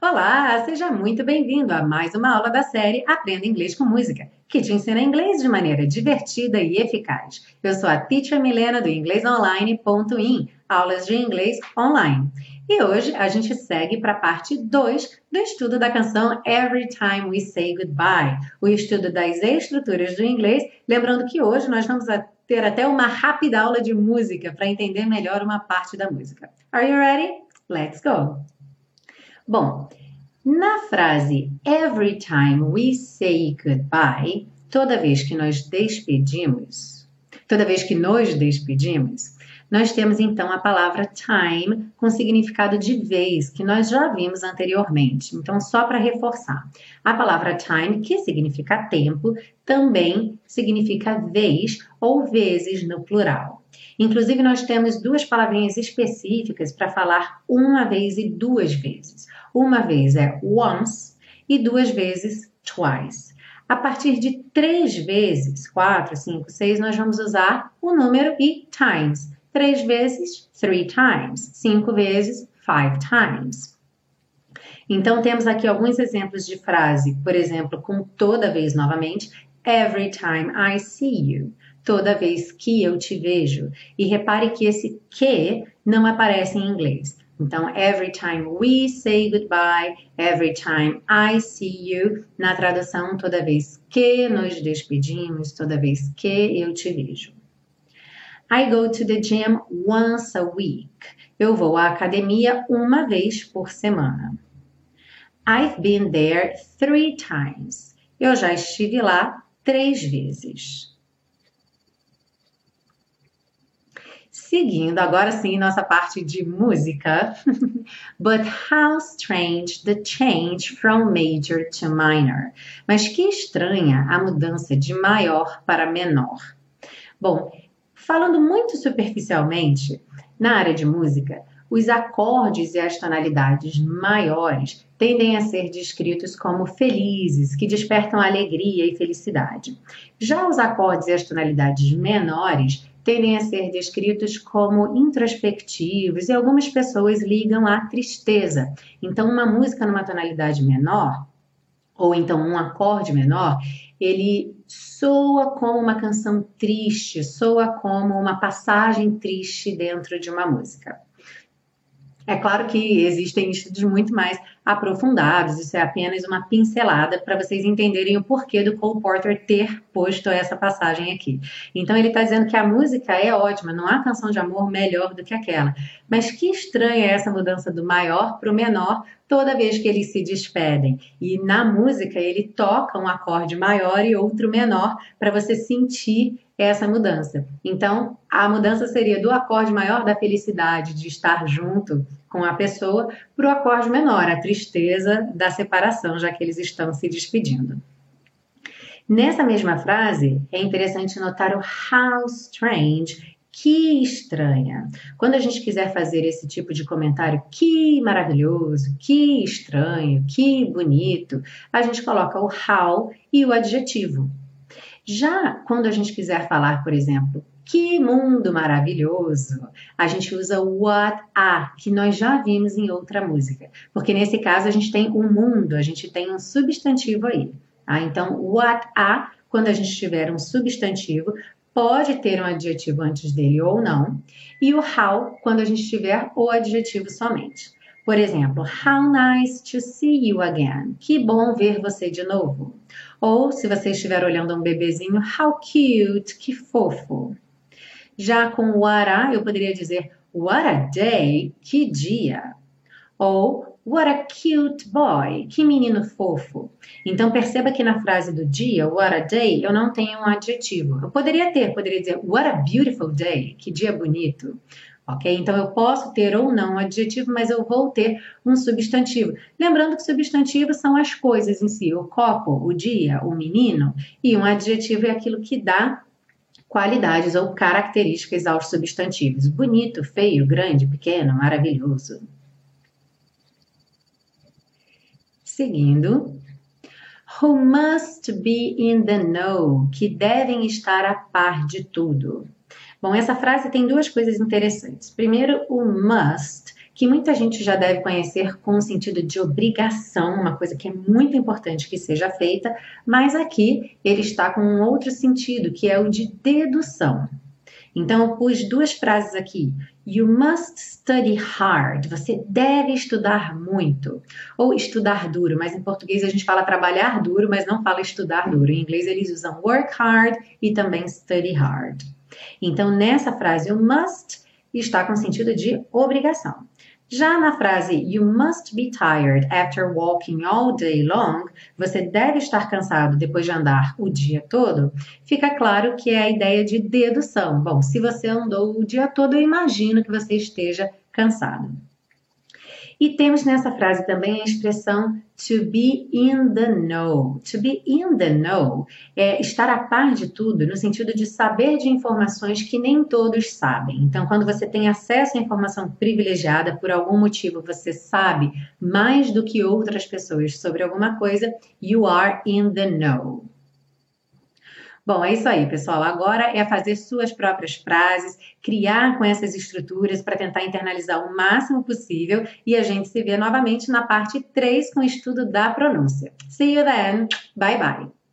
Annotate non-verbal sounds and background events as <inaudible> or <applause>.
Olá, seja muito bem-vindo a mais uma aula da série Aprenda Inglês com Música, que te ensina inglês de maneira divertida e eficaz. Eu sou a Teacher Milena do inglesonline.in, aulas de inglês online. E hoje a gente segue para a parte 2 do estudo da canção Every Time We Say Goodbye, o estudo das estruturas do inglês. Lembrando que hoje nós vamos ter até uma rápida aula de música para entender melhor uma parte da música. Are you ready? Let's go! Bom, na frase every time we say goodbye, toda vez que nós despedimos, toda vez que nos despedimos, nós temos então a palavra time com significado de vez, que nós já vimos anteriormente. Então, só para reforçar, a palavra time, que significa tempo, também significa vez ou vezes no plural. Inclusive, nós temos duas palavrinhas específicas para falar uma vez e duas vezes. Uma vez é once e duas vezes twice. A partir de três vezes, quatro, cinco, seis, nós vamos usar o número e times. Três vezes, three times. Cinco vezes, five times. Então, temos aqui alguns exemplos de frase, por exemplo, com toda vez novamente, every time I see you toda vez que eu te vejo. E repare que esse que não aparece em inglês. Então, every time we say goodbye, every time I see you, na tradução, toda vez que nos despedimos, toda vez que eu te vejo. I go to the gym once a week. Eu vou à academia uma vez por semana. I've been there three times. Eu já estive lá três vezes. Seguindo agora sim nossa parte de música. <laughs> But how strange the change from major to minor. Mas que estranha a mudança de maior para menor. Bom, falando muito superficialmente, na área de música, os acordes e as tonalidades maiores tendem a ser descritos como felizes, que despertam alegria e felicidade. Já os acordes e as tonalidades menores tendem a ser descritos como introspectivos e algumas pessoas ligam à tristeza. Então, uma música numa tonalidade menor, ou então um acorde menor, ele soa como uma canção triste, soa como uma passagem triste dentro de uma música. É claro que existem estudos muito mais aprofundados, isso é apenas uma pincelada para vocês entenderem o porquê do Cole Porter ter posto essa passagem aqui. Então ele está dizendo que a música é ótima, não há canção de amor melhor do que aquela. Mas que estranha é essa mudança do maior para o menor toda vez que eles se despedem. E na música ele toca um acorde maior e outro menor para você sentir essa mudança. Então, a mudança seria do acorde maior da felicidade de estar junto com a pessoa para o acorde menor, a tristeza da separação, já que eles estão se despedindo. Nessa mesma frase, é interessante notar o how strange, que estranha. Quando a gente quiser fazer esse tipo de comentário, que maravilhoso, que estranho, que bonito, a gente coloca o how e o adjetivo. Já quando a gente quiser falar, por exemplo, que mundo maravilhoso, a gente usa o what a, que nós já vimos em outra música. Porque nesse caso a gente tem um mundo, a gente tem um substantivo aí. Tá? Então, what a, quando a gente tiver um substantivo, pode ter um adjetivo antes dele ou não. E o how, quando a gente tiver o adjetivo somente. Por exemplo, how nice to see you again. Que bom ver você de novo. Ou, se você estiver olhando um bebezinho, how cute, que fofo. Já com what a, eu poderia dizer what a day, que dia. Ou what a cute boy, que menino fofo. Então perceba que na frase do dia, what a day, eu não tenho um adjetivo. Eu poderia ter, poderia dizer what a beautiful day, que dia bonito ok? Então eu posso ter ou não um adjetivo, mas eu vou ter um substantivo. Lembrando que substantivos são as coisas em si, o copo, o dia, o menino, e um adjetivo é aquilo que dá qualidades ou características aos substantivos. Bonito, feio, grande, pequeno, maravilhoso. Seguindo, who must be in the know, que devem estar a par de tudo. Bom, essa frase tem duas coisas interessantes. Primeiro, o must, que muita gente já deve conhecer com o sentido de obrigação, uma coisa que é muito importante que seja feita, mas aqui ele está com um outro sentido, que é o de dedução. Então, eu pus duas frases aqui. You must study hard. Você deve estudar muito. Ou estudar duro, mas em português a gente fala trabalhar duro, mas não fala estudar duro. Em inglês eles usam work hard e também study hard. Então, nessa frase, you must está com sentido de obrigação. Já na frase You must be tired after walking all day long, você deve estar cansado depois de andar o dia todo, fica claro que é a ideia de dedução. Bom, se você andou o dia todo, eu imagino que você esteja cansado. E temos nessa frase também a expressão to be in the know. To be in the know é estar a par de tudo, no sentido de saber de informações que nem todos sabem. Então, quando você tem acesso à informação privilegiada, por algum motivo você sabe mais do que outras pessoas sobre alguma coisa, you are in the know. Bom, é isso aí, pessoal. Agora é fazer suas próprias frases, criar com essas estruturas para tentar internalizar o máximo possível e a gente se vê novamente na parte 3 com o estudo da pronúncia. See you then. Bye bye.